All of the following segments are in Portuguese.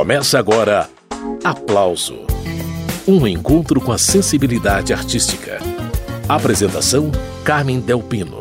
Começa agora Aplauso Um encontro com a sensibilidade artística. Apresentação: Carmen Delpino.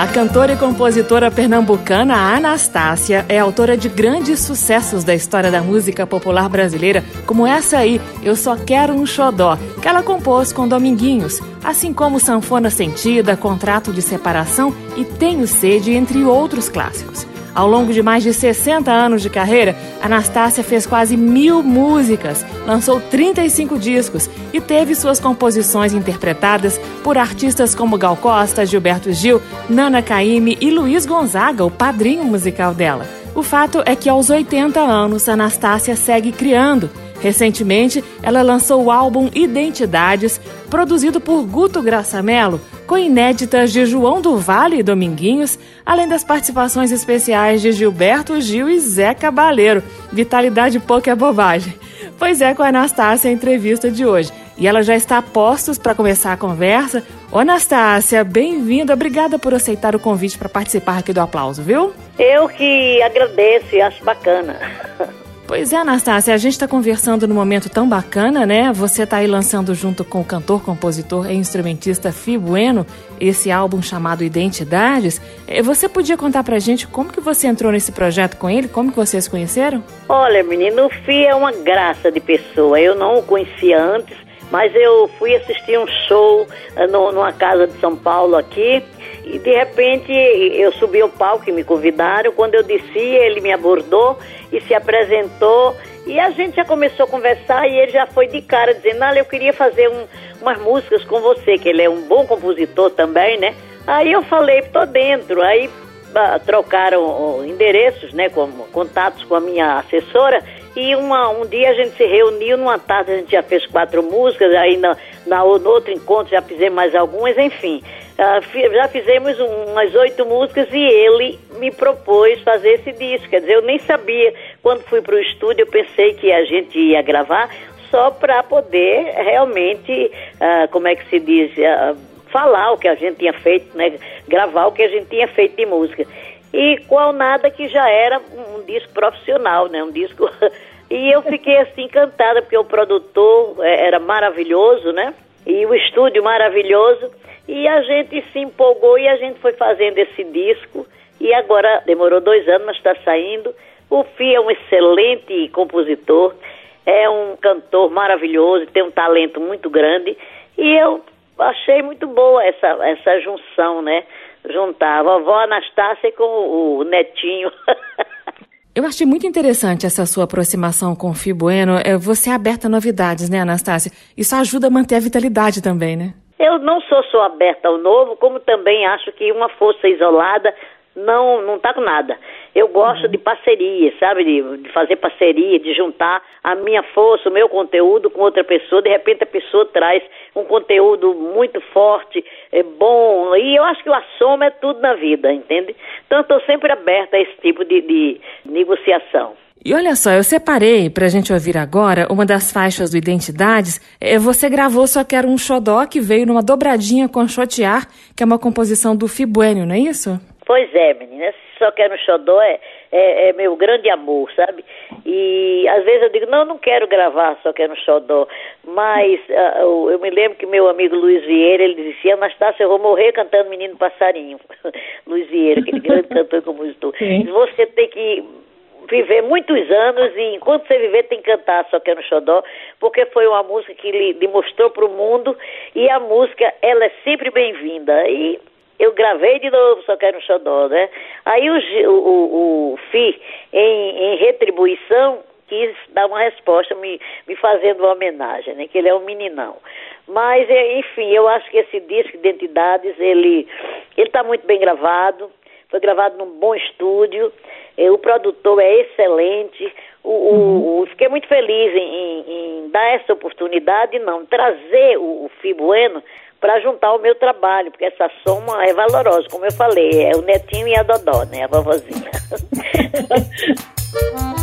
A cantora e compositora pernambucana Anastácia é autora de grandes sucessos da história da música popular brasileira, como essa aí, Eu Só Quero um Xodó, que ela compôs com Dominguinhos, assim como Sanfona Sentida, Contrato de Separação e Tenho Sede, entre outros clássicos. Ao longo de mais de 60 anos de carreira, Anastácia fez quase mil músicas, lançou 35 discos e teve suas composições interpretadas por artistas como Gal Costa, Gilberto Gil, Nana Caymmi e Luiz Gonzaga, o padrinho musical dela. O fato é que aos 80 anos, Anastácia segue criando. Recentemente, ela lançou o álbum Identidades, produzido por Guto Graçamelo, com inéditas de João do Vale e Dominguinhos, além das participações especiais de Gilberto Gil e Zé Cabaleiro. Vitalidade pouca é bobagem. Pois é com a Anastácia a entrevista de hoje. E ela já está a postos para começar a conversa. Ô Anastácia, bem-vinda. Obrigada por aceitar o convite para participar aqui do aplauso, viu? Eu que agradeço e acho bacana. Pois é, Anastácia, a gente está conversando num momento tão bacana, né? Você está aí lançando junto com o cantor, compositor e instrumentista Fi Bueno esse álbum chamado Identidades. Eh, você podia contar pra gente como que você entrou nesse projeto com ele? Como que vocês conheceram? Olha, menino, o Fi é uma graça de pessoa. Eu não o conhecia antes, mas eu fui assistir um show no, numa casa de São Paulo aqui e de repente eu subi ao palco e me convidaram. Quando eu desci, ele me abordou e se apresentou. E a gente já começou a conversar e ele já foi de cara dizendo: Olha, eu queria fazer um, umas músicas com você, que ele é um bom compositor também, né? Aí eu falei: Tô dentro. Aí trocaram endereços, né? Com, contatos com a minha assessora. E uma, um dia a gente se reuniu, numa tarde a gente já fez quatro músicas, aí na, no outro encontro já fizemos mais algumas, enfim. Uh, já fizemos umas oito músicas e ele me propôs fazer esse disco. Quer dizer, eu nem sabia. Quando fui para o estúdio, eu pensei que a gente ia gravar só para poder realmente, uh, como é que se diz, uh, falar o que a gente tinha feito, né? gravar o que a gente tinha feito de música. E qual nada que já era um disco profissional, né? Um disco. e eu fiquei assim encantada, porque o produtor eh, era maravilhoso, né? E o estúdio maravilhoso. E a gente se empolgou e a gente foi fazendo esse disco. E agora demorou dois anos, mas está saindo. O Fih é um excelente compositor, é um cantor maravilhoso, tem um talento muito grande. E eu achei muito boa essa, essa junção, né? Juntar a vovó Anastácia com o, netinho. Eu achei muito interessante essa sua aproximação com o Fih Bueno. É, você é aberta a novidades, né, Anastácia? Isso ajuda a manter a vitalidade também, né? Eu não sou só aberta ao novo, como também acho que uma força isolada não não tá com nada. Eu gosto uhum. de parceria, sabe? De, de, fazer parceria, de juntar a minha força, o meu conteúdo com outra pessoa. De repente a pessoa traz um conteúdo muito forte, é bom. E eu acho que a soma é tudo na vida, entende? Então eu estou sempre aberta a esse tipo de, de negociação. E olha só, eu separei pra gente ouvir agora uma das faixas do Identidades. É, você gravou Só Quero um Xodó, que veio numa dobradinha com Chotear, que é uma composição do Fibueno, não é isso? Pois é, menina. Só Quero um Xodó é, é, é, meu grande amor, sabe? E às vezes eu digo, não, não quero gravar Só Quero um Xodó. Mas uh, eu me lembro que meu amigo Luiz Vieira, ele dizia, Anastácia, eu vou morrer cantando Menino Passarinho. Luiz Vieira, aquele grande cantor e compositor. Você tem que viver muitos anos e enquanto você viver tem que cantar Só Quero no Xodó, porque foi uma música que ele demonstrou para o mundo e a música, ela é sempre bem-vinda. E eu gravei de novo Só Quero no Xodó, né? Aí o, o, o Fi, em, em retribuição, quis dar uma resposta me, me fazendo uma homenagem, né? Que ele é um meninão. Mas, é, enfim, eu acho que esse disco Identidades, ele está muito bem gravado, foi gravado num bom estúdio, o produtor é excelente. O, uhum. o, fiquei muito feliz em, em, em, dar essa oportunidade, não, trazer o, o Fibueno para juntar o meu trabalho, porque essa soma é valorosa, como eu falei, é o netinho e a Dodó, né, a vovozinha.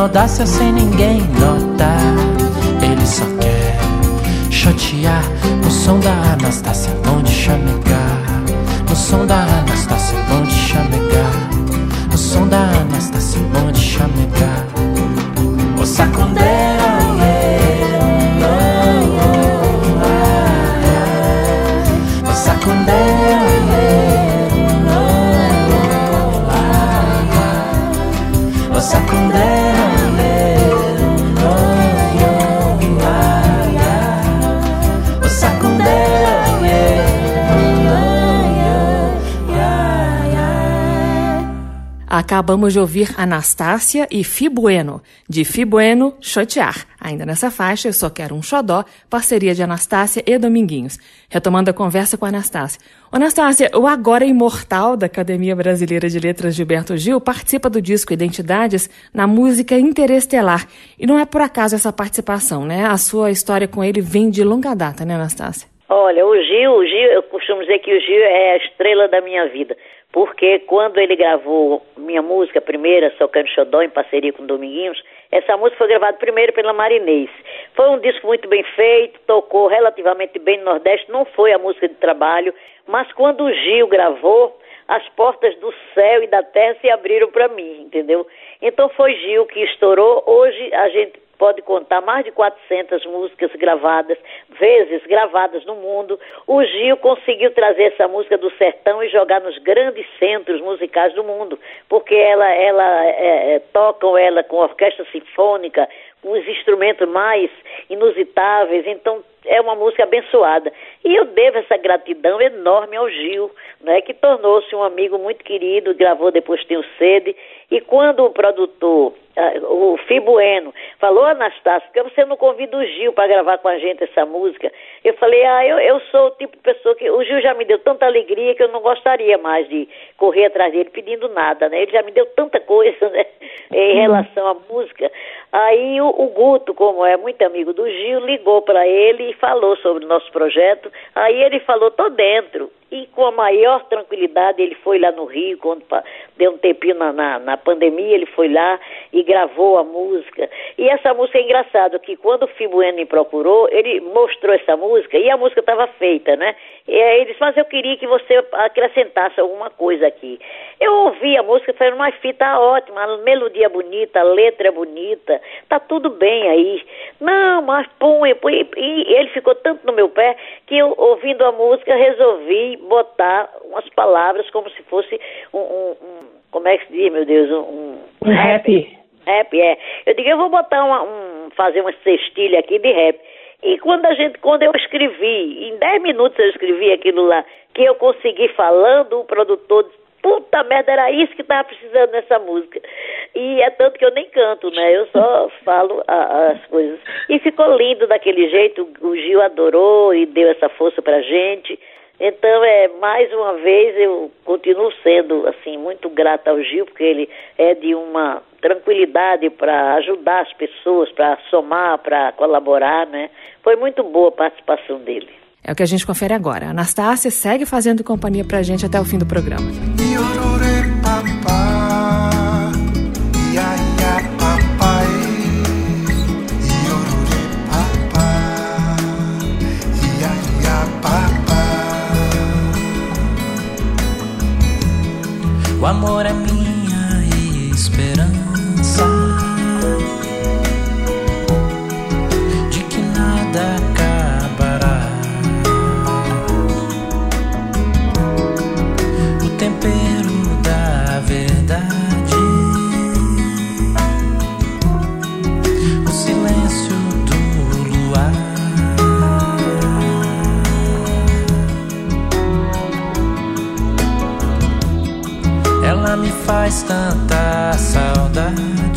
audácia sem ninguém notar. Ele só quer chatear no som da Anastácia, bom de chamegar. No som da Anastácia, bom de chamegar. No som da Acabamos de ouvir Anastácia e Fibueno, de Fibueno Chotear. Ainda nessa faixa, Eu Só Quero um Xodó, parceria de Anastácia e Dominguinhos. Retomando a conversa com a Anastácia. Anastácia, o agora imortal da Academia Brasileira de Letras Gilberto Gil participa do disco Identidades na música Interestelar. E não é por acaso essa participação, né? A sua história com ele vem de longa data, né, Anastácia? Olha, o Gil, o Gil, eu costumo dizer que o Gil é a estrela da minha vida porque quando ele gravou minha música primeira, Socando Xodó, em parceria com Dominguinhos, essa música foi gravada primeiro pela Marinês. Foi um disco muito bem feito, tocou relativamente bem no Nordeste, não foi a música de trabalho, mas quando o Gil gravou, as portas do céu e da terra se abriram para mim, entendeu? Então foi Gil que estourou. Hoje a gente pode contar mais de 400 músicas gravadas, vezes gravadas no mundo. O Gil conseguiu trazer essa música do sertão e jogar nos grandes centros musicais do mundo, porque ela, ela é, é tocam ela com orquestra sinfônica, os instrumentos mais inusitáveis, então é uma música abençoada. E eu devo essa gratidão enorme ao Gil, né, que tornou-se um amigo muito querido, gravou depois Tenho Sede, e quando o produtor o Fibueno, falou, Anastácio, por que você não convida o Gil para gravar com a gente essa música? Eu falei, ah, eu, eu sou o tipo de pessoa que. O Gil já me deu tanta alegria que eu não gostaria mais de correr atrás dele pedindo nada, né? Ele já me deu tanta coisa, né? Em relação à música. Aí o, o Guto, como é muito amigo do Gil, ligou para ele e falou sobre o nosso projeto. Aí ele falou, tô dentro. E com a maior tranquilidade ele foi lá no Rio, quando deu um tempinho na, na, na pandemia, ele foi lá e gravou a música. E essa música é engraçada, que quando o Fibueno me procurou, ele mostrou essa música e a música estava feita, né? E aí ele disse, mas eu queria que você acrescentasse alguma coisa aqui. Eu ouvi a música falei, mas fita tá ótima, a melodia é bonita, a letra é bonita, tá tudo bem aí. Não, mas põe, põe. E ele ficou tanto no meu pé que eu, ouvindo a música, resolvi botar umas palavras como se fosse um, um, um como é que se diz, meu Deus, um, um rap. Rap, é. Eu digo, eu vou botar uma, um, fazer uma cestilha aqui de rap. E quando a gente, quando eu escrevi, em 10 minutos eu escrevi aquilo lá, que eu consegui falando, o produtor puta merda, era isso que tava precisando nessa música. E é tanto que eu nem canto, né? Eu só falo a, as coisas. E ficou lindo daquele jeito, o Gil adorou e deu essa força pra gente. Então, é, mais uma vez, eu continuo sendo, assim, muito grata ao Gil, porque ele é de uma tranquilidade para ajudar as pessoas, para somar, para colaborar, né? Foi muito boa a participação dele. É o que a gente confere agora. A Anastácia segue fazendo companhia pra gente até o fim do programa. O amor é minha faz tanta saudade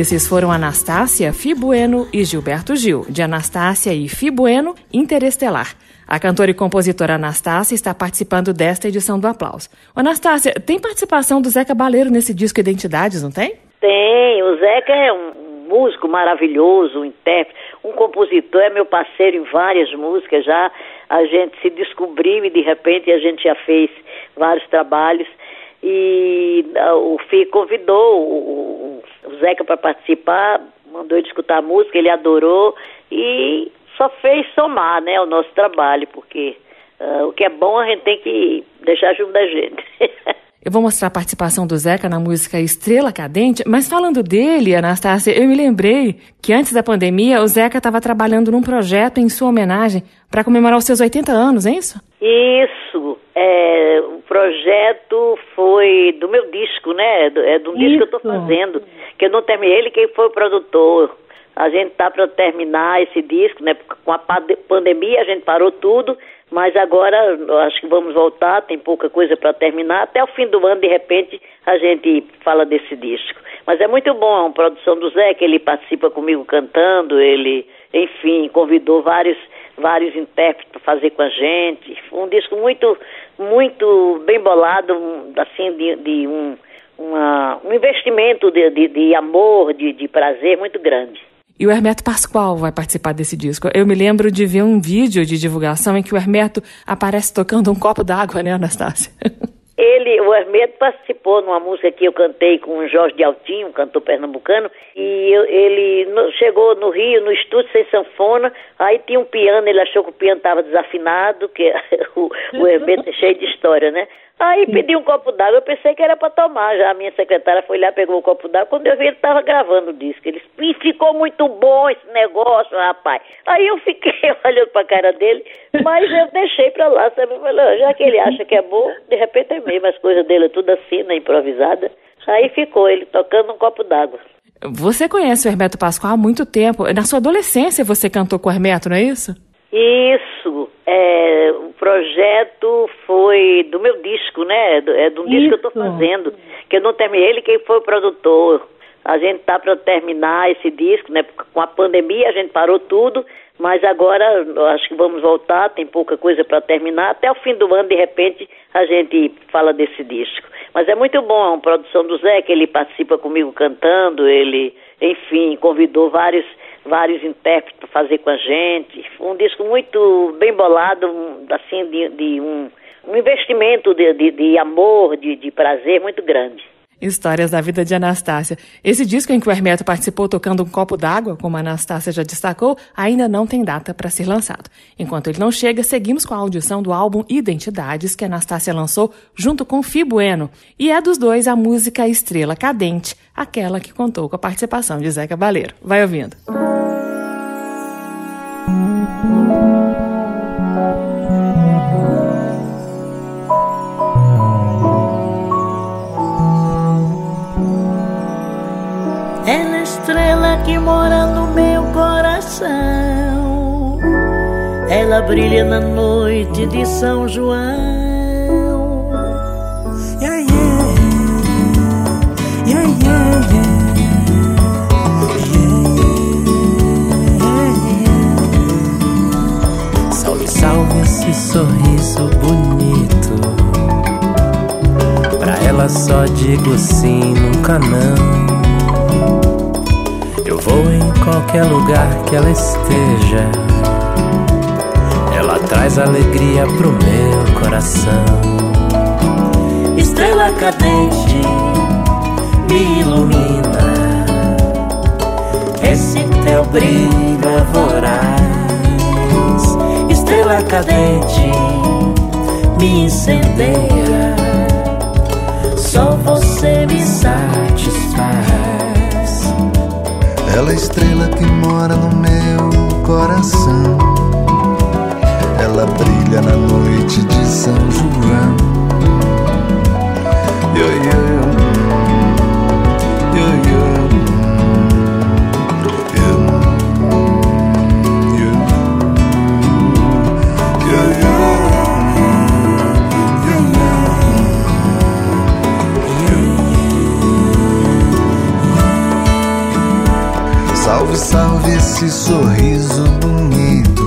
Esses foram Anastácia, Fibueno e Gilberto Gil, de Anastácia e Fibueno Interestelar. A cantora e compositora Anastácia está participando desta edição do Aplauso. Anastácia, tem participação do Zé Cabaleiro nesse disco Identidades, não tem? Tem, o Zeca é um músico maravilhoso, um intérprete, um compositor, é meu parceiro em várias músicas já. A gente se descobriu e de repente a gente já fez vários trabalhos. E ah, o FI convidou o, o Zeca para participar, mandou ele escutar a música, ele adorou e só fez somar né, o nosso trabalho, porque ah, o que é bom a gente tem que deixar junto da gente. Eu vou mostrar a participação do Zeca na música Estrela Cadente, mas falando dele, Anastácia, eu me lembrei que antes da pandemia o Zeca estava trabalhando num projeto em sua homenagem para comemorar os seus 80 anos, é isso? Isso, é, o projeto foi do meu disco, né? É de um disco que eu estou fazendo, que eu não terminei, ele quem foi o produtor. A gente tá para terminar esse disco, né? Com a pande- pandemia a gente parou tudo, mas agora acho que vamos voltar, tem pouca coisa para terminar. Até o fim do ano, de repente, a gente fala desse disco. Mas é muito bom, uma produção do Zé, que ele participa comigo cantando, ele enfim, convidou vários vários intérpretes para fazer com a gente. Foi um disco muito muito bem bolado, assim, de, de um, uma, um investimento de, de, de amor, de, de prazer muito grande. E o Hermeto Pascoal vai participar desse disco. Eu me lembro de ver um vídeo de divulgação em que o Hermeto aparece tocando um copo d'água, né, Anastácia? Ele, o Hermeto participou numa música que eu cantei com o Jorge de Altinho, um cantor pernambucano, e eu, ele no, chegou no Rio, no estúdio sem sanfona, aí tinha um piano, ele achou que o piano estava desafinado, que o, o Hermeto é cheio de história, né? Aí pedi um copo d'água, eu pensei que era para tomar. Já a minha secretária foi lá, pegou o copo d'água. Quando eu vi, ele estava gravando o disco. Ele disse, ficou muito bom esse negócio, rapaz. Aí eu fiquei olhando para a cara dele, mas eu deixei para lá, sabe? Falei, já que ele acha que é bom, de repente é mesmo, as coisas dele é tudo assim, né, improvisada. Aí ficou ele tocando um copo d'água. Você conhece o Hermeto Pascoal há muito tempo. Na sua adolescência você cantou com o Hermeto, não é isso? Isso, é, o projeto foi do meu disco, né? É de um disco que eu estou fazendo, que eu não terminei, ele quem foi o produtor. A gente tá para terminar esse disco, né? Com a pandemia a gente parou tudo, mas agora acho que vamos voltar, tem pouca coisa para terminar. Até o fim do ano, de repente, a gente fala desse disco. Mas é muito bom, é uma produção do Zé, que ele participa comigo cantando, ele, enfim, convidou vários vários intérpretes para fazer com a gente. Foi um disco muito bem bolado, assim, de, de um, um, investimento de, de, de amor, de, de prazer muito grande. Histórias da vida de Anastácia. Esse disco em que o Hermeto participou tocando um copo d'água, como a Anastácia já destacou, ainda não tem data para ser lançado. Enquanto ele não chega, seguimos com a audição do álbum Identidades, que Anastácia lançou junto com Fi Bueno. E é dos dois a música Estrela Cadente, aquela que contou com a participação de Zé Cabaleiro. Vai ouvindo. Ela coração. Ela brilha na noite de São João. Salve esse sorriso bonito. Pra ela só digo sim, nunca não. Vou em qualquer lugar que ela esteja. Ela traz alegria pro meu coração. Estrela cadente me ilumina. Esse teu brilho é voraz. Estrela cadente me incendeia. Só você me satisfaz. Ela é estrela que mora no meu coração. Ela brilha na noite de São João. Yo, yo, esse sorriso bonito.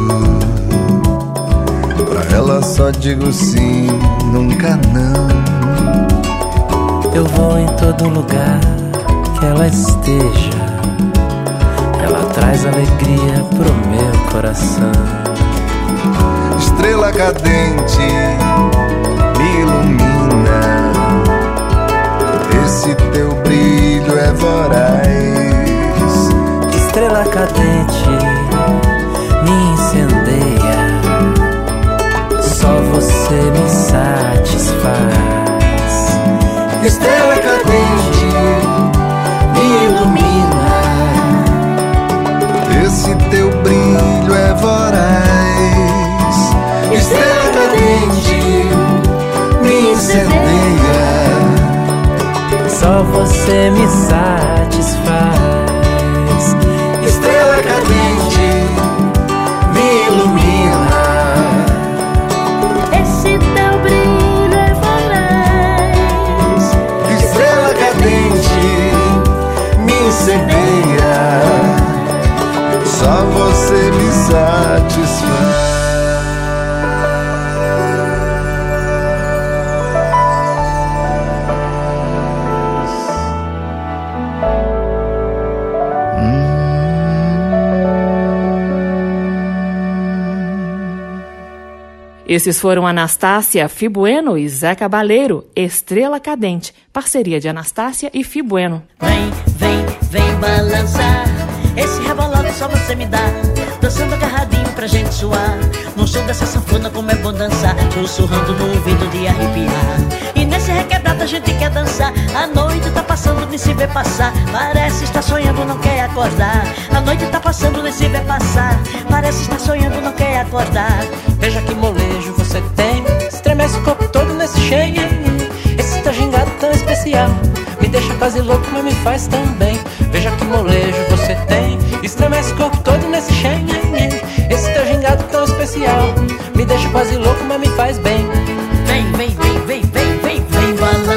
Pra ela só digo sim, nunca não. Eu vou em todo lugar que ela esteja. Ela traz alegria pro meu coração. Estrela cadente me ilumina. Esse teu brilho é voraz estrela cadente me incendeia. Só você me satisfaz. Estrela cadente me ilumina. Esse teu brilho é voraz. Estrela cadente me incendeia. Só você me satisfaz Esses foram Anastácia Fibueno e Zé Cabaleiro, Estrela Cadente, parceria de Anastácia e Fibueno. Vem, vem, vem balançar. Esse rebolado só você me dá. Dançando agarradinho pra gente suar. No som dessa sanfona, como é bom dançar. Sussurrando no ouvido de arrepiar. A gente quer dançar. A noite tá passando, nem se vê passar. Parece estar sonhando, não quer acordar. A noite tá passando, nem se vê passar. Parece estar sonhando, não quer acordar. Veja que molejo você tem Estremece o corpo todo nesse cheio Esse teu gingado tão especial Me deixa quase louco, mas me faz tão bem Veja que molejo você tem Estremece o corpo todo nesse cheio Esse teu gingado tão especial Me deixa quase louco, mas me faz bem Vem, vem, vem, vem, vem,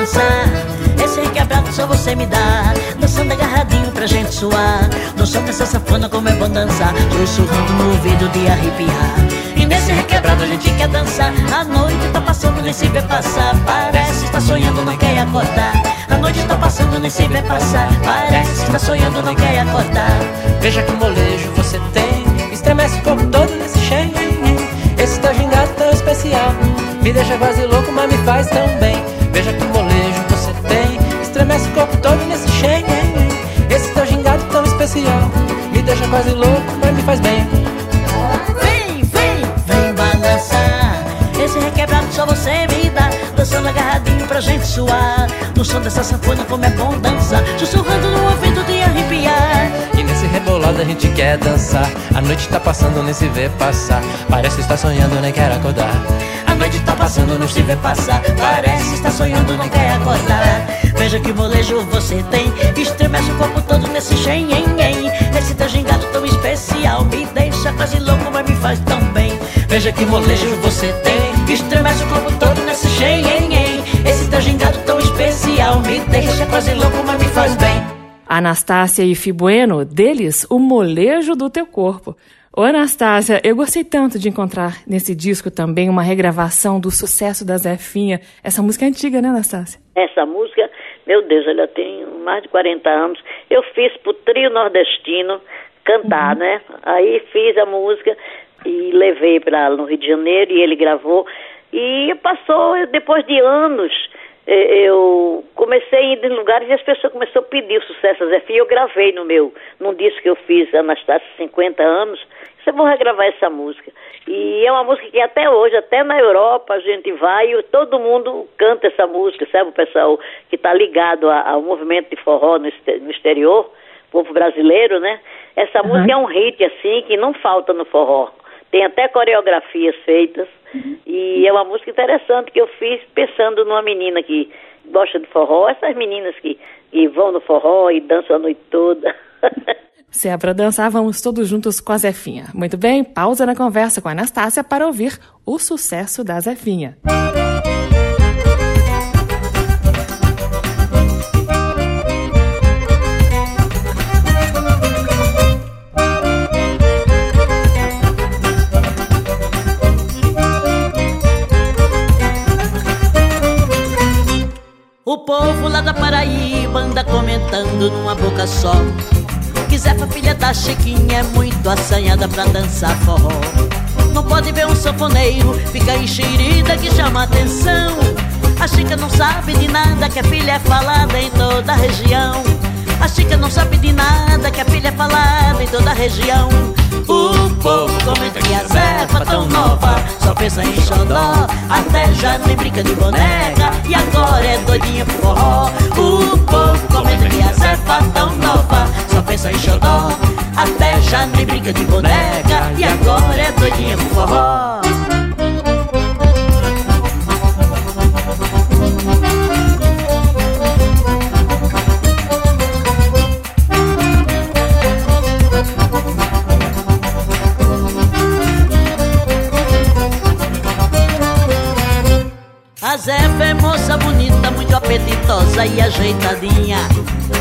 balançar. Esse requebrado só você me dá. Dançando agarradinho pra gente suar. No som dessa safona, como é bom dançar. Sussurrando no ouvido de arrepiar. E nesse requebrado a gente quer dançar. A noite tá passando, nem se vê passar. Parece estar sonhando, não quer acordar. A noite tá passando, nem se vê passar. Parece estar sonhando, não quer acordar. Veja que molejo você tem Estremece o corpo todo nesse cheio Esse teu gingado tão especial Me deixa quase louco, mas me faz tão bem Veja que tem Estremece o corpo todo nesse cheio Esse teu gingado tão especial Me deixa quase louco, mas me faz bem Vem, vem, vem balançar. Esse requebrado só você me dá. Dançando agarradinho pra gente suar. No som dessa sanfona, como é bom dançar. Sussurrando no ouvido de arrepiar. E nesse rebolado a gente quer dançar A noite tá passando, nem se vê passar Parece estar sonhando, nem quer acordar A noite tá passando, não se vê passar. Parece estar sonhando, não quer acordar. Veja que molejo você tem. Estremece o corpo todo nesse xenhen. Esse teu gingado tão especial. Me deixa quase louco, mas me faz tão bem. Veja que molejo você tem. Estremece o corpo todo nesse xenhen. Esse teu gingado tão especial. Me deixa quase louco, mas me faz bem. Anastácia e Fibueno, deles, o molejo do teu corpo. Ô Anastácia, eu gostei tanto de encontrar nesse disco também uma regravação do sucesso da Zefinha. Essa música é antiga, né, Anastácia? Essa música, meu Deus, ela tem mais de 40 anos. Eu fiz pro trio nordestino cantar, né? Aí fiz a música e levei para no Rio de Janeiro e ele gravou. E passou, depois de anos, eh, eu comecei a ir em lugares e as pessoas começaram a pedir o sucesso da Zefinha. Eu gravei no meu, num disco que eu fiz, Anastácia, 50 anos. Eu vou regravar essa música. E é uma música que até hoje, até na Europa, a gente vai e todo mundo canta essa música, sabe? O pessoal que está ligado ao movimento de forró no, exterior, povo brasileiro, né? Essa música é um hit, assim, que não falta no forró. Tem até coreografias feitas. E é uma música interessante que eu fiz pensando numa menina que gosta de forró, essas meninas que, que vão no forró e dançam a noite toda. Se é pra dançar, vamos todos juntos com a Zefinha. Muito bem, pausa na conversa com a Anastácia para ouvir o sucesso da Zefinha. O povo lá da Paraíba anda comentando numa boca só Zefa, filha da Chiquinha, é muito assanhada pra dançar forró. Não pode ver um sanfoneiro, fica enxerida que chama atenção. A Chica não sabe de nada, que a filha é falada em toda a região. A Chica não sabe de nada, que a filha é falada em toda a região o povo comenta que a Zefa tão nova? Só pensa em xodó Até já nem brinca de boneca. E agora é doidinha pro forró. O povo comenta que a Zefa tão nova? Só pensa em xodó Até já nem brinca de boneca. E agora é doidinha pro forró apetitosa e ajeitadinha.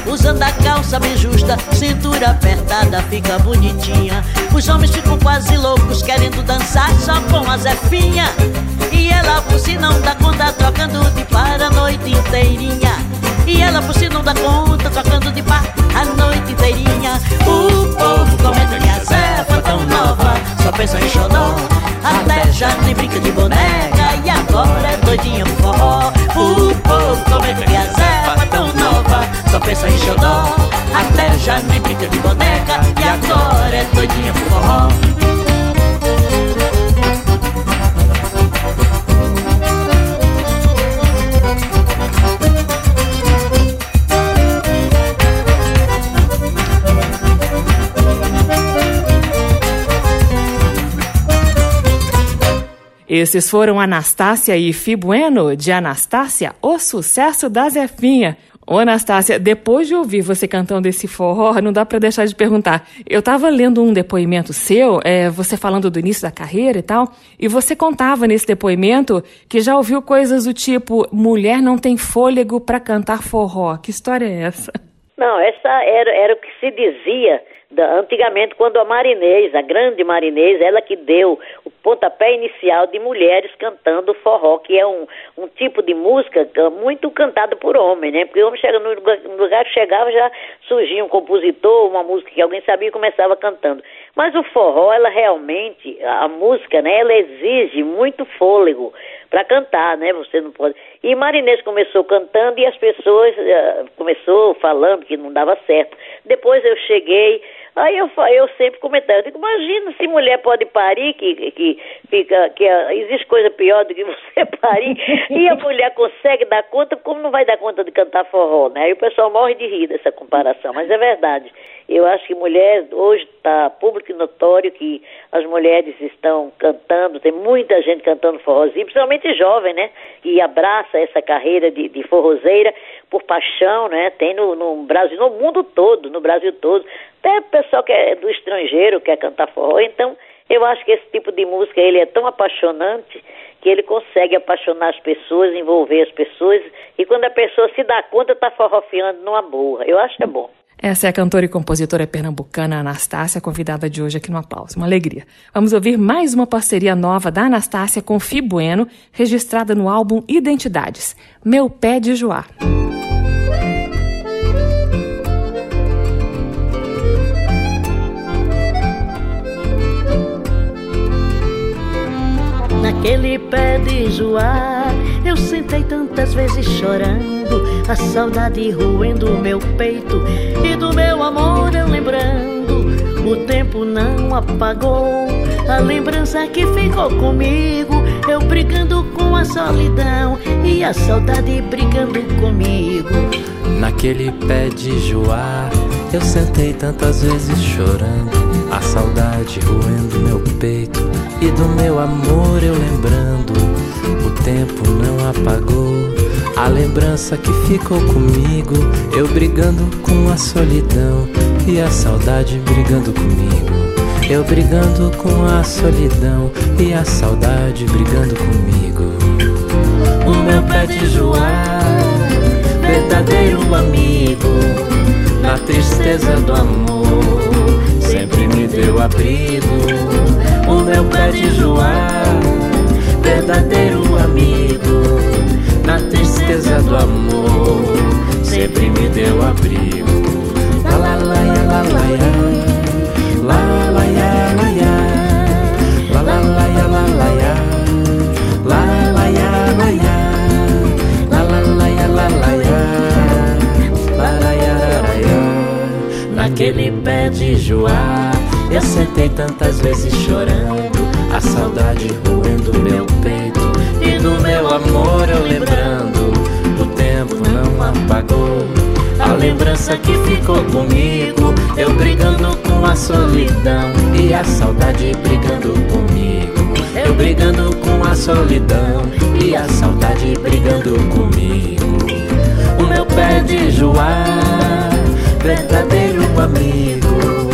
Usando a calça bem justa, cintura apertada, fica bonitinha. Os homens ficam quase loucos, querendo dançar só com a Zefinha. E ela por si não dá conta, trocando de par a noite inteirinha. E ela por si não dá conta, trocando de par a noite inteirinha. O povo comenta que a até já nem brinca de boneca E agora é doidinha pro forró. O povo comenta que a Zefa tão nova Só pensa em xodó. Até já nem brinca de boneca E agora é doidinha pro forró. Esses foram Anastácia e Fibueno, de Anastácia, o sucesso da Zefinha. Ô, Anastácia, depois de ouvir você cantando esse forró, não dá para deixar de perguntar. Eu tava lendo um depoimento seu, é, você falando do início da carreira e tal, e você contava nesse depoimento que já ouviu coisas do tipo: mulher não tem fôlego para cantar forró. Que história é essa? Não, essa era, era o que se dizia da, antigamente, quando a Marinês, a grande Marinês, ela que deu o pontapé inicial de mulheres cantando forró, que é um, um tipo de música muito cantada por homem, né? Porque o homem chega no lugar, no lugar que chegava já surgia um compositor, uma música que alguém sabia e começava cantando. Mas o forró, ela realmente, a música, né, ela exige muito fôlego para cantar, né? Você não pode. E Marinês começou cantando e as pessoas uh, começou falando que não dava certo. Depois eu cheguei Aí eu, eu sempre comentava, eu digo, imagina se mulher pode parir, que, que, fica, que existe coisa pior do que você parir, e a mulher consegue dar conta, como não vai dar conta de cantar forró, né? Aí o pessoal morre de rir dessa comparação, mas é verdade. Eu acho que mulher, hoje está público notório que as mulheres estão cantando, tem muita gente cantando forrozinho, principalmente jovem, né? E abraça essa carreira de, de forrozeira por paixão, né? Tem no, no Brasil, no mundo todo, no Brasil todo. Até o pessoal que é do estrangeiro quer cantar forró. Então, eu acho que esse tipo de música ele é tão apaixonante que ele consegue apaixonar as pessoas, envolver as pessoas e quando a pessoa se dá conta está forrofiando numa boa. Eu acho que é bom. Essa é a cantora e compositora pernambucana Anastácia, convidada de hoje aqui no Aplauso. Uma alegria. Vamos ouvir mais uma parceria nova da Anastácia com Fi Bueno, registrada no álbum Identidades, Meu Pé de Joá. Naquele pé de joá, eu sentei tantas vezes chorando, a saudade roendo meu peito e do meu amor eu lembrando. O tempo não apagou a lembrança que ficou comigo, eu brigando com a solidão e a saudade brigando comigo. Naquele pé de joá, eu sentei tantas vezes chorando a saudade roendo meu peito e do meu amor eu lembrando. Tempo não apagou a lembrança que ficou comigo. Eu brigando com a solidão e a saudade brigando comigo. Eu brigando com a solidão e a saudade brigando comigo. O meu pé de joá, verdadeiro amigo, na tristeza do amor sempre me deu abrigo. O meu pé de joá, verdadeiro amigo, na tristeza do amor, sempre me deu abrigo. La la la la la la. Naquele pé de joá, eu sentei tantas vezes chorando, a saudade roendo meu peito e do meu amor eu lembrando. O tempo não apagou a lembrança que ficou comigo, eu brigando com a solidão e a saudade brigando comigo. Eu brigando com a solidão e a saudade brigando comigo. O meu pé de joá, verdadeiro amigo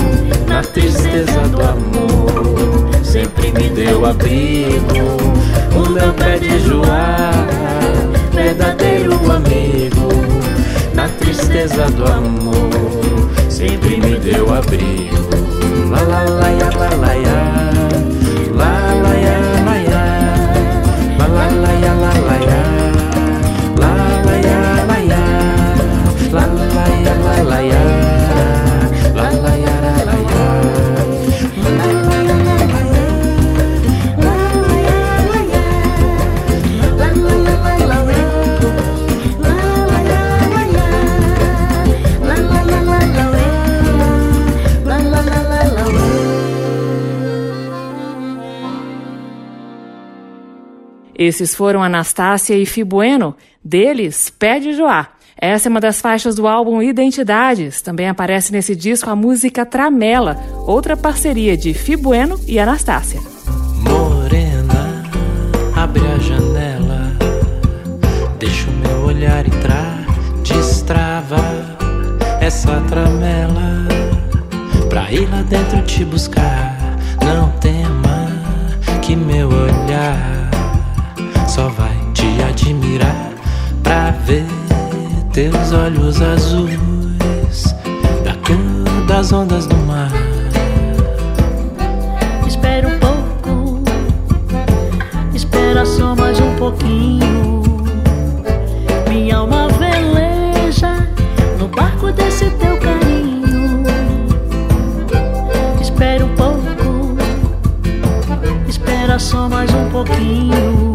na tristeza do amor sempre me deu abrigo. O meu pé de joá, verdadeiro amigo, na tristeza do amor sempre me deu abrigo. La la la ya, la la ya, Esses foram Anastácia e Fibueno, deles Pé de Joá. Essa é uma das faixas do álbum Identidades. Também aparece nesse disco a música Tramela, outra parceria de Fibueno e Anastácia. Morena, Abre a janela, deixa o meu olhar entrar, destrava essa tramela pra ir lá dentro te buscar. Não tema que meu só vai te admirar pra ver teus olhos azuis da cor das ondas do mar. Espera um pouco, espera só mais um pouquinho. Minha alma veleja no barco desse teu carinho. Espera um pouco, espera só mais um pouquinho.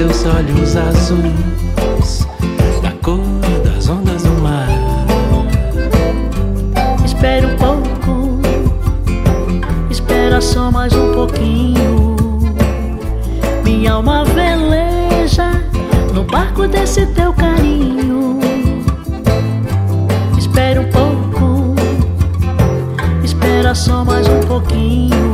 Teus olhos azuis da cor das ondas do mar. Espera um pouco, espera só mais um pouquinho. Minha alma veleja no barco desse teu carinho. Espera um pouco, espera só mais um pouquinho.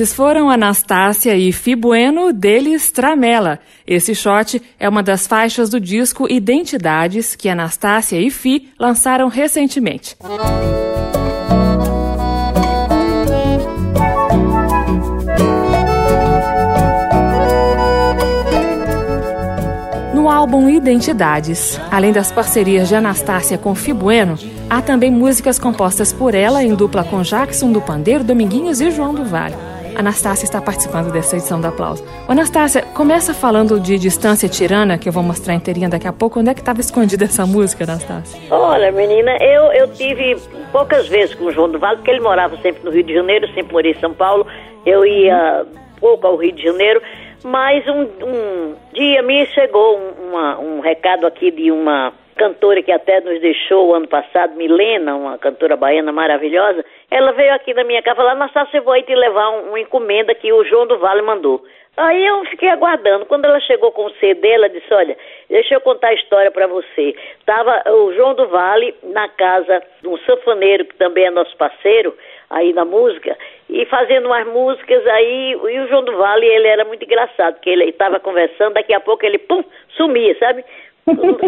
Esses foram Anastácia e Fibueno deles Tramela. Esse shot é uma das faixas do disco Identidades que Anastácia e Fi lançaram recentemente. No álbum Identidades, além das parcerias de Anastácia com Fibueno, há também músicas compostas por ela em dupla com Jackson do Pandeiro, Dominguinhos e João do Vale. Anastácia está participando dessa edição do Aplauso. Anastácia, começa falando de Distância Tirana, que eu vou mostrar inteirinha daqui a pouco. Onde é que estava escondida essa música, Anastácia? Olha, menina, eu, eu tive poucas vezes com o João do Vale, porque ele morava sempre no Rio de Janeiro, sempre morei em São Paulo. Eu ia pouco ao Rio de Janeiro, mas um, um dia me chegou um, uma- um recado aqui de uma cantora que até nos deixou ano passado, Milena, uma cantora baiana maravilhosa. Ela veio aqui na minha casa falar, Anastácia, eu vou aí te levar um- uma encomenda que o João do Vale mandou. Aí eu fiquei aguardando. Quando ela chegou com o CD, ela disse: Olha, deixa eu contar a história para você. Tava o João do Vale na casa de um sanfoneiro que também é nosso parceiro aí na música e fazendo umas músicas aí. E o João do Vale ele era muito engraçado, porque ele estava conversando, daqui a pouco ele pum sumia, sabe?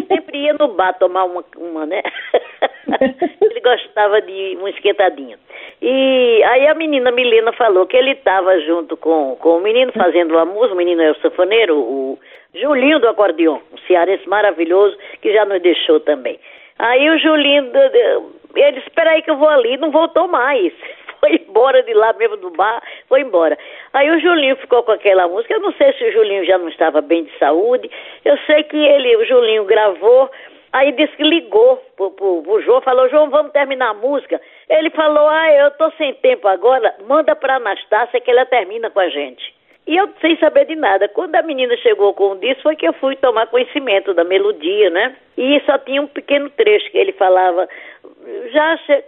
Sempre ia no bar tomar uma, uma né? ele gostava de uma esquentadinha. E aí a menina Milena falou que ele estava junto com, com o menino fazendo uma música, o menino é o sanfoneiro, o Julinho do acordeon, um cearense maravilhoso que já nos deixou também. Aí o Julinho, ele disse, espera aí que eu vou ali, não voltou mais. Foi embora de lá mesmo do bar, foi embora. Aí o Julinho ficou com aquela música, eu não sei se o Julinho já não estava bem de saúde, eu sei que ele, o Julinho gravou, aí disse que ligou pro, pro, pro João, falou, João, vamos terminar a música. Ele falou, ah, eu tô sem tempo agora, manda pra Anastácia que ela termina com a gente. E eu sem saber de nada. Quando a menina chegou com o disco, foi que eu fui tomar conhecimento da melodia, né? E só tinha um pequeno trecho que ele falava, já che...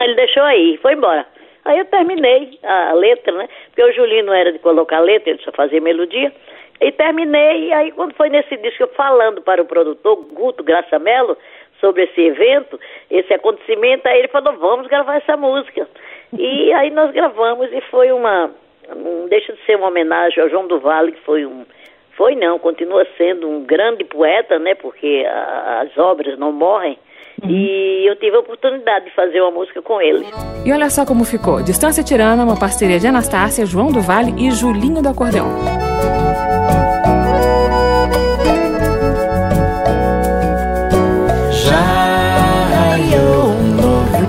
Ele deixou aí, foi embora. Aí eu terminei a letra, né? Porque o Julinho não era de colocar letra, ele só fazia melodia. E terminei, e aí quando foi nesse disco, falando para o produtor, Guto Graça Mello, sobre esse evento, esse acontecimento, aí ele falou, vamos gravar essa música. E aí nós gravamos e foi uma, não deixa de ser uma homenagem ao João do Vale, que foi um, foi não, continua sendo um grande poeta, né, porque a, as obras não morrem. Uhum. E eu tive a oportunidade de fazer uma música com ele. E olha só como ficou. Distância Tirana, uma parceria de Anastácia, João do Vale e Julinho do Acordeão.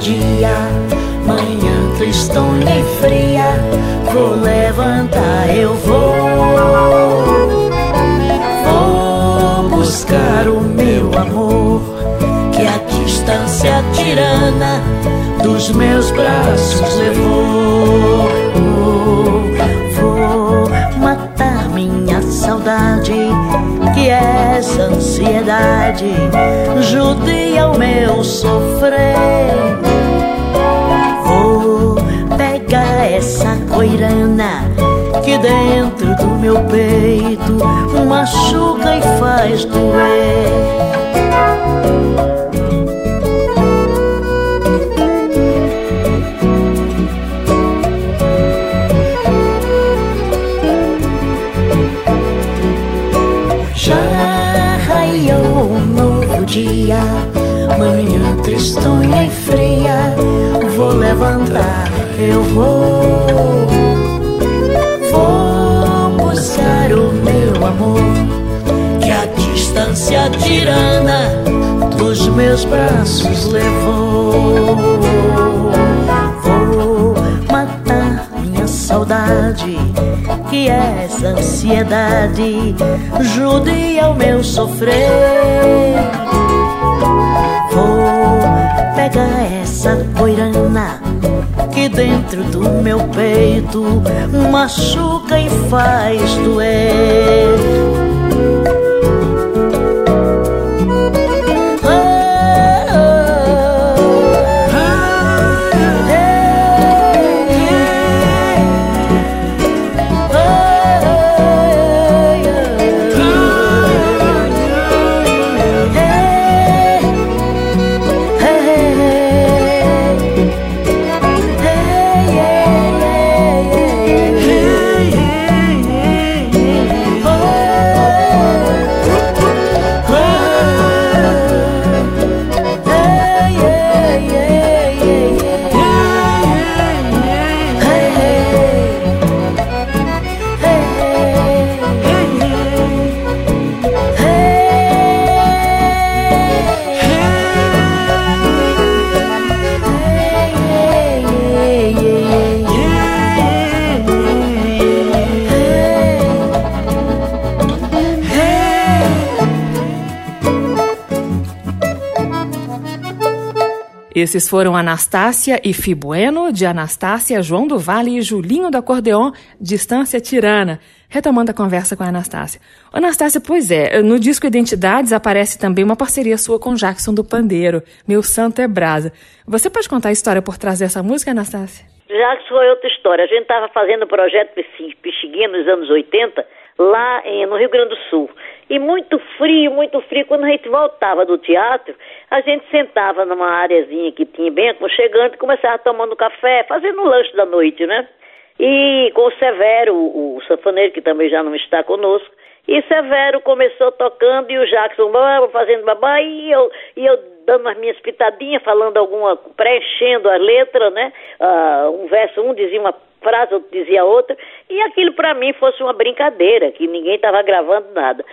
Dia, manhã tristonha e fria, vou levantar, eu vou. Vou buscar o meu amor, que a distância tirana dos meus braços levou. Saudade, que essa ansiedade, judia o meu sofrer. essa coirana que dentro do meu peito machuca e faz doer. Dia, manhã tristonha e fria, vou levantar eu vou, vou buscar o meu amor, que a distância tirana dos meus braços levou. Vou matar minha saudade, que essa ansiedade judia o meu sofrer. Vou pegar essa poirana que dentro do meu peito machuca e faz doer. Esses foram Anastácia e Fibueno, de Anastácia, João do Vale e Julinho do Acordeon, Distância Tirana. Retomando a conversa com a Anastácia. Anastácia, pois é, no disco Identidades aparece também uma parceria sua com Jackson do Pandeiro, Meu Santo é Brasa. Você pode contar a história por trás dessa música, Anastácia? Jackson foi outra história. A gente estava fazendo o projeto Pixiguinha nos anos 80, lá em, no Rio Grande do Sul. E muito frio, muito frio. Quando a gente voltava do teatro, a gente sentava numa areazinha que tinha bem aconchegante começava tomando café, fazendo o lanche da noite, né? E com o Severo, o, o sanfoneiro, que também já não está conosco, e Severo começou tocando e o Jackson fazendo babá e eu, e eu dando as minhas pitadinhas, falando alguma, preenchendo a letra, né? Uh, um verso, um dizia uma frase, outro dizia outra, e aquilo para mim fosse uma brincadeira, que ninguém estava gravando nada.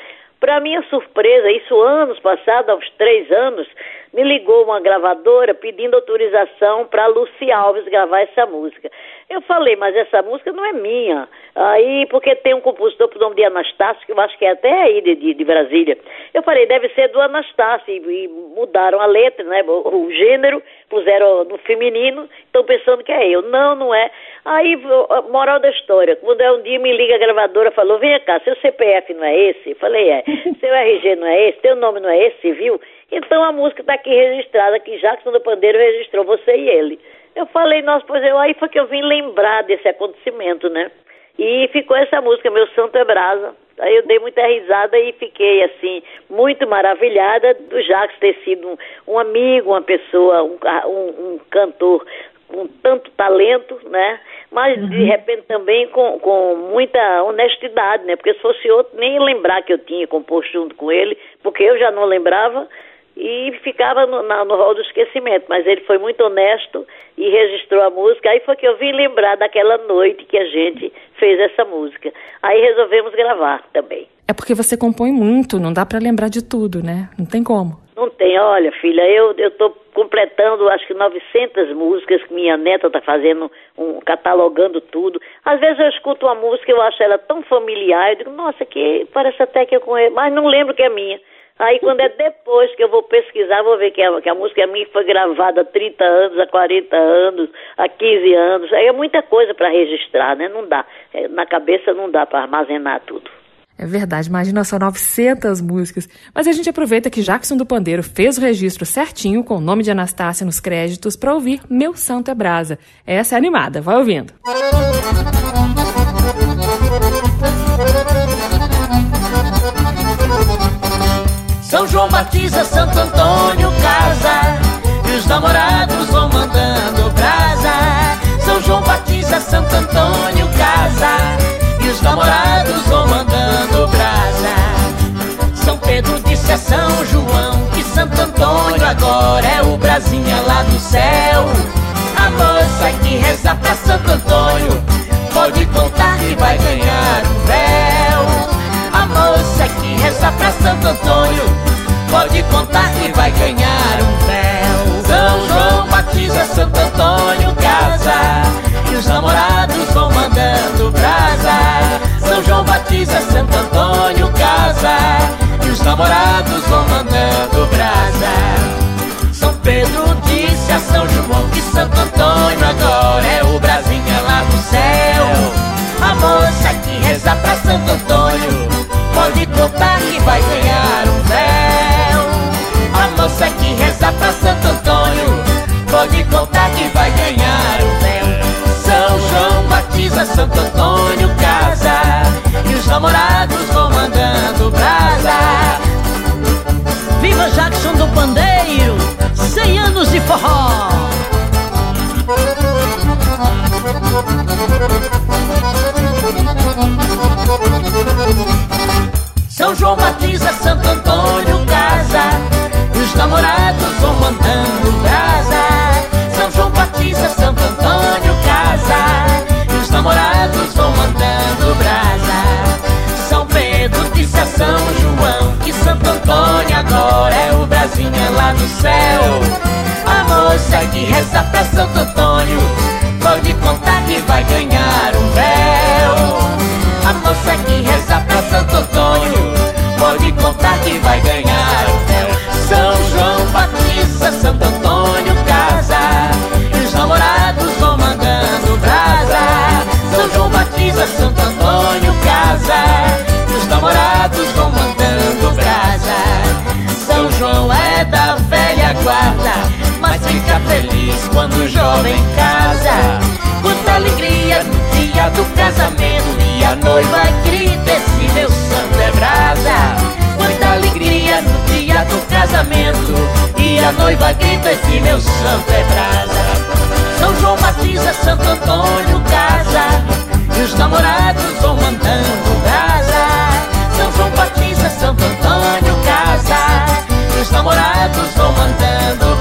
Para minha surpresa, isso anos passados, uns três anos, me ligou uma gravadora pedindo autorização para Luci Alves gravar essa música. Eu falei, mas essa música não é minha. Aí, porque tem um compositor por nome de Anastácio, que eu acho que é até aí de, de, de Brasília. Eu falei, deve ser do Anastácio, e, e mudaram a letra, né, o, o, gênero, puseram no feminino, estão pensando que é eu. Não, não é. Aí, moral da história, quando é um dia me liga a gravadora, falou, vem cá, seu CPF não é esse? Eu falei, é. Seu RG não é esse? Teu nome não é esse, viu? Então a música está aqui registrada, que Jackson do Pandeiro registrou você e ele. Eu falei, nossa, pois eu, aí foi que eu vim lembrar desse acontecimento, né? E ficou essa música, Meu Santo é Brasa. Aí eu dei muita risada e fiquei, assim, muito maravilhada do Jacques ter sido um, um amigo, uma pessoa, um, um, um, cantor com tanto talento, né? Mas uhum. de repente também com, com muita honestidade, né? Porque se fosse outro, nem lembrar que eu tinha composto junto com ele, porque eu já não lembrava e ficava no, na, no rol do esquecimento. Mas ele foi muito honesto e registrou a música. Aí foi que eu vim lembrar daquela noite que a gente fez essa música. Aí resolvemos gravar também. É porque você compõe muito, não dá para lembrar de tudo, né? Não tem como. Não tem, olha, filha, eu eu tô completando acho que 900 músicas que minha neta tá fazendo, um, catalogando tudo. Às vezes eu escuto uma música, eu acho ela tão familiar, eu digo, nossa, que parece até que eu conheço, mas não lembro que é minha. Aí quando é depois que eu vou pesquisar, vou ver que a, que a música é minha foi gravada há 30 anos, há 40 anos, há 15 anos. Aí é muita coisa para registrar, né? Não dá. É, na cabeça não dá para armazenar tudo. É verdade, imagina só 900 músicas. Mas a gente aproveita que Jackson do Pandeiro fez o registro certinho com o nome de Anastácia nos créditos para ouvir Meu Santo é Brasa. Essa é animada, vai ouvindo. São João batiza, Santo Antônio casa. E os namorados vão mandando brasa. São João batiza, Santo Antônio casa. E os namorados vão mandando brasa. São Pedro disse a São João Que Santo Antônio agora é o Brasinha lá do céu. A moça que reza pra Santo Antônio Pode contar que vai ganhar um véu a moça que reza pra Santo Antônio. Pode contar que vai ganhar um véu. São João batiza Santo Antônio casa. E os namorados vão mandando brasa. São João batiza Santo Antônio casa. E os namorados vão mandando brasa. São Pedro disse a São João que Santo Antônio agora é o Brasinha lá no céu. A moça que reza pra Santo Antônio Contar que vai ganhar um véu. A moça que reza pra Santo Antônio Pode contar que vai ganhar um véu. São João batiza Santo Antônio casa E os namorados vão mandando brasa. Viva Jackson do Pandeiro 100 anos de forró São João batiza Santo Antônio casa. E os namorados vão mandando brasa. São João batiza Santo Antônio casa. E os namorados vão mandando brasa. São Pedro disse a São João Que Santo Antônio agora é o Brasinha lá no céu. A moça que reza pra Santo Antônio Pode contar que vai ganhar um véu. A moça que reza Contar que vai ganhar o céu. São João Batista, Santo Antônio casa. E os namorados vão mandando brasa. São João Batista, Santo Antônio casa. E os namorados vão mandando brasa. São João é da velha guarda Mas fica feliz quando o jovem casa. Quanta alegria no dia do casamento E a noiva grita, casamento E a noiva grita, esse meu santo é brasa. São João batiza Santo Antônio casa E os namorados vão mandando brasa. São João batiza Santo Antônio casa E os namorados vão mandando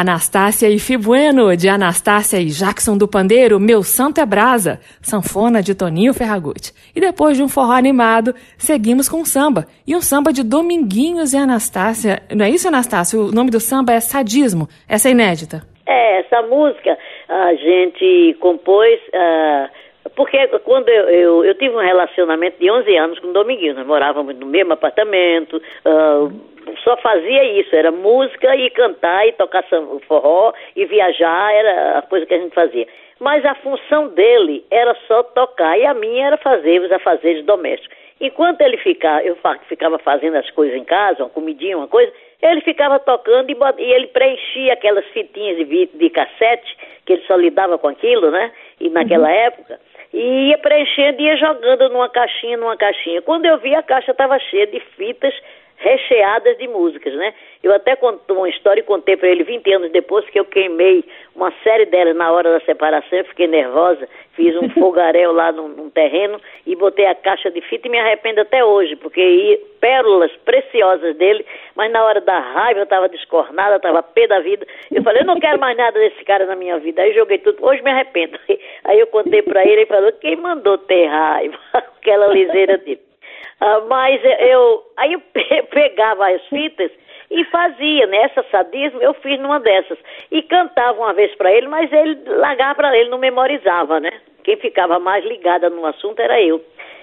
Anastácia e Fibueno, de Anastácia e Jackson do Pandeiro, Meu Santo é Brasa, sanfona de Toninho Ferragutti. E depois de um forró animado, seguimos com samba. E um samba de Dominguinhos e Anastácia. Não é isso, Anastácia? O nome do samba é Sadismo. Essa é inédita. É, essa música a gente compôs. Uh, porque quando eu, eu, eu, tive um relacionamento de 11 anos com o Dominguinho, nós morávamos no mesmo apartamento, uh, só fazia isso, era música e cantar e tocar forró e viajar, era a coisa que a gente fazia. Mas a função dele era só tocar e a minha era fazer os afazeres domésticos. Enquanto ele ficava, eu ficava fazendo as coisas em casa, uma comidinha, uma coisa, ele ficava tocando e, e ele preenchia aquelas fitinhas de, de cassete, que ele só lidava com aquilo, né? E naquela uhum. época, e ia preenchendo, ia jogando numa caixinha, numa caixinha. Quando eu vi, a caixa estava cheia de fitas recheadas de músicas, né? Eu até contou uma história e contei para ele 20 anos depois que eu queimei uma série delas na hora da separação, eu fiquei nervosa, fiz um fogaréu lá num, num, terreno e botei a caixa de fita e me arrependo até hoje, porque ia, pérolas preciosas dele, mas na hora da raiva eu estava descornada, estava pé da vida. Eu falei, eu não quero mais nada desse cara na minha vida. Aí joguei tudo, hoje me arrependo. Aí eu contei para ele e falou, quem mandou ter raiva? Aquela liseira dele. Uh, mas eu aí eu pegava as fitas e fazia, nessa né? sadismo eu fiz numa dessas. E cantava uma vez para ele, mas ele largava para ele, não memorizava, né? Quem ficava mais ligada no assunto era eu.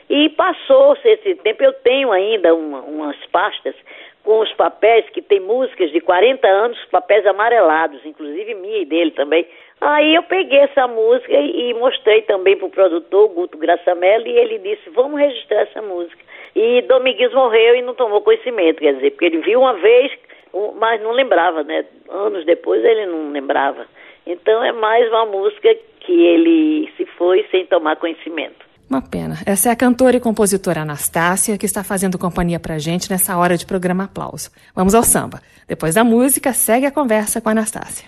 E passou-se esse tempo, eu tenho ainda uma, umas pastas com os papéis que tem músicas de 40 anos, papéis amarelados, inclusive minha e dele também. Aí eu peguei essa música e, mostrei também para o produtor, Guto Graçamello, e ele disse, vamos registrar essa música. E Domingues morreu e não tomou conhecimento, quer dizer, porque ele viu uma vez, mas não lembrava, né? Anos depois ele não lembrava. Então é mais uma música que ele se foi sem tomar conhecimento. Uma pena. Essa é a cantora e compositora Anastácia, que está fazendo companhia pra gente nessa hora de programa Aplauso. Vamos ao samba. Depois da música, segue a conversa com a Anastácia.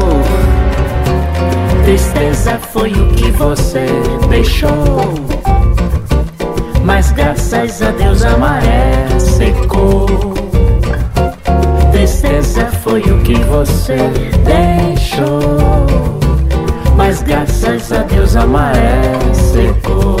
Tristeza foi o que você deixou. Mas graças a Deus a maré secou. Tristeza foi o que você deixou. Mas graças a Deus a maré secou.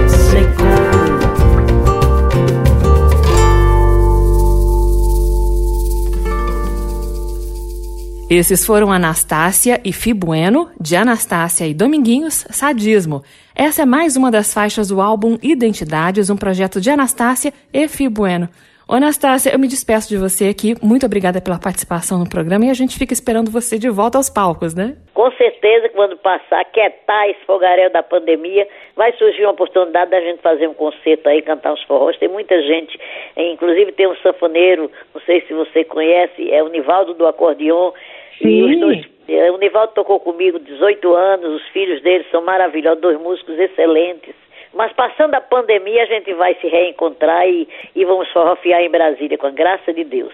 Esses foram Anastácia e Fibueno, de Anastácia e Dominguinhos, Sadismo. Essa é mais uma das faixas do álbum Identidades, um projeto de Anastácia e Fibueno. Ô, Anastácia, eu me despeço de você aqui. Muito obrigada pela participação no programa e a gente fica esperando você de volta aos palcos, né? Com certeza, quando passar, quietar esse fogaréu da pandemia, vai surgir uma oportunidade da gente fazer um concerto aí, cantar uns forrós. Tem muita gente, inclusive tem um sanfoneiro, não sei se você conhece, é o Nivaldo do Acordeon, os dois, é, o Nivaldo tocou comigo 18 anos, os filhos dele são maravilhosos, dois músicos excelentes. Mas passando a pandemia, a gente vai se reencontrar e, e vamos forrofiar em Brasília, com a graça de Deus.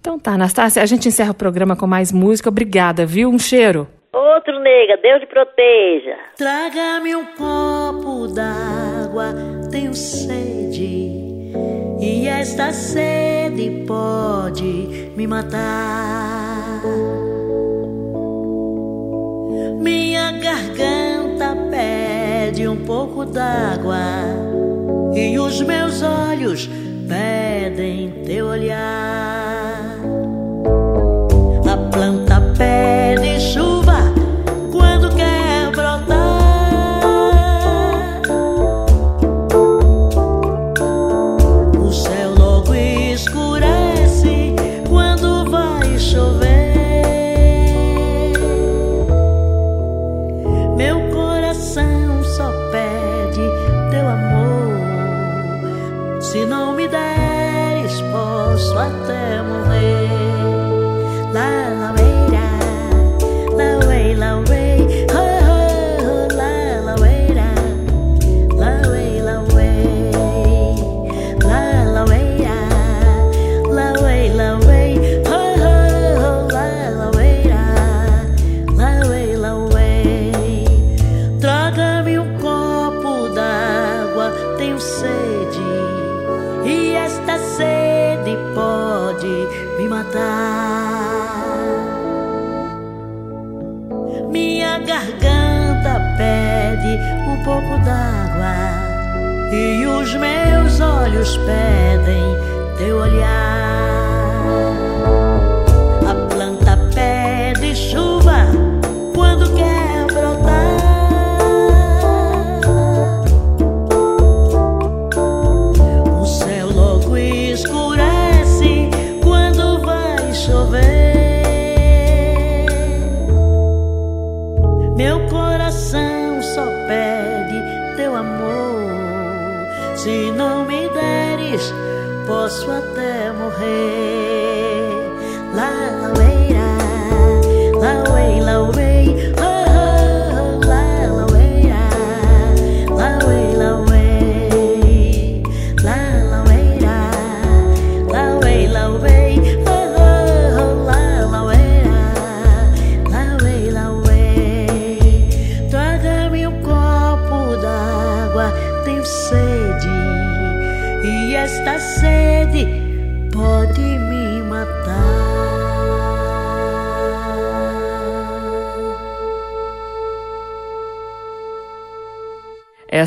Então tá, Anastácia, a gente encerra o programa com mais música. Obrigada, viu? Um cheiro. Outro, nega, Deus te proteja. Traga-me um copo d'água, tenho sede. E esta sede pode me matar. Minha garganta pede um pouco d'água e os meus olhos pedem teu olhar.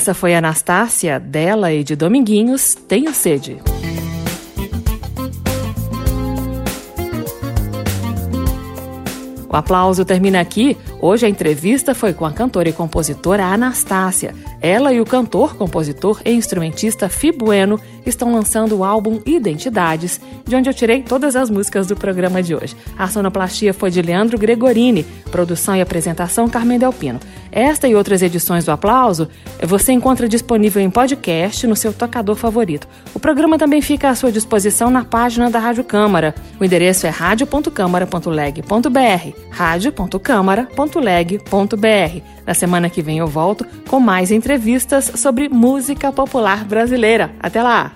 Essa foi Anastácia, dela e de Dominguinhos, Tenho Sede. O aplauso termina aqui. Hoje a entrevista foi com a cantora e compositora Anastácia. Ela e o cantor, compositor e instrumentista Fibueno estão lançando o álbum Identidades, de onde eu tirei todas as músicas do programa de hoje. A sonoplastia foi de Leandro Gregorini, produção e apresentação Carmen Delpino. Esta e outras edições do Aplauso você encontra disponível em podcast no seu tocador favorito. O programa também fica à sua disposição na página da Rádio Câmara. O endereço é radio.câmara.leg.br rádio.câmara.leg.br. Na semana que vem eu volto com mais entrevistas sobre música popular brasileira. Até lá!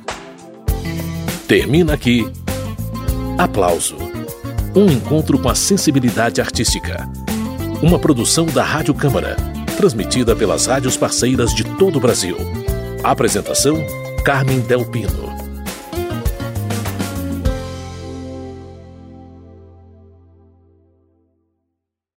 Termina aqui. Aplauso. Um encontro com a sensibilidade artística. Uma produção da Rádio Câmara, transmitida pelas rádios parceiras de todo o Brasil. Apresentação: Carmen Del Pino.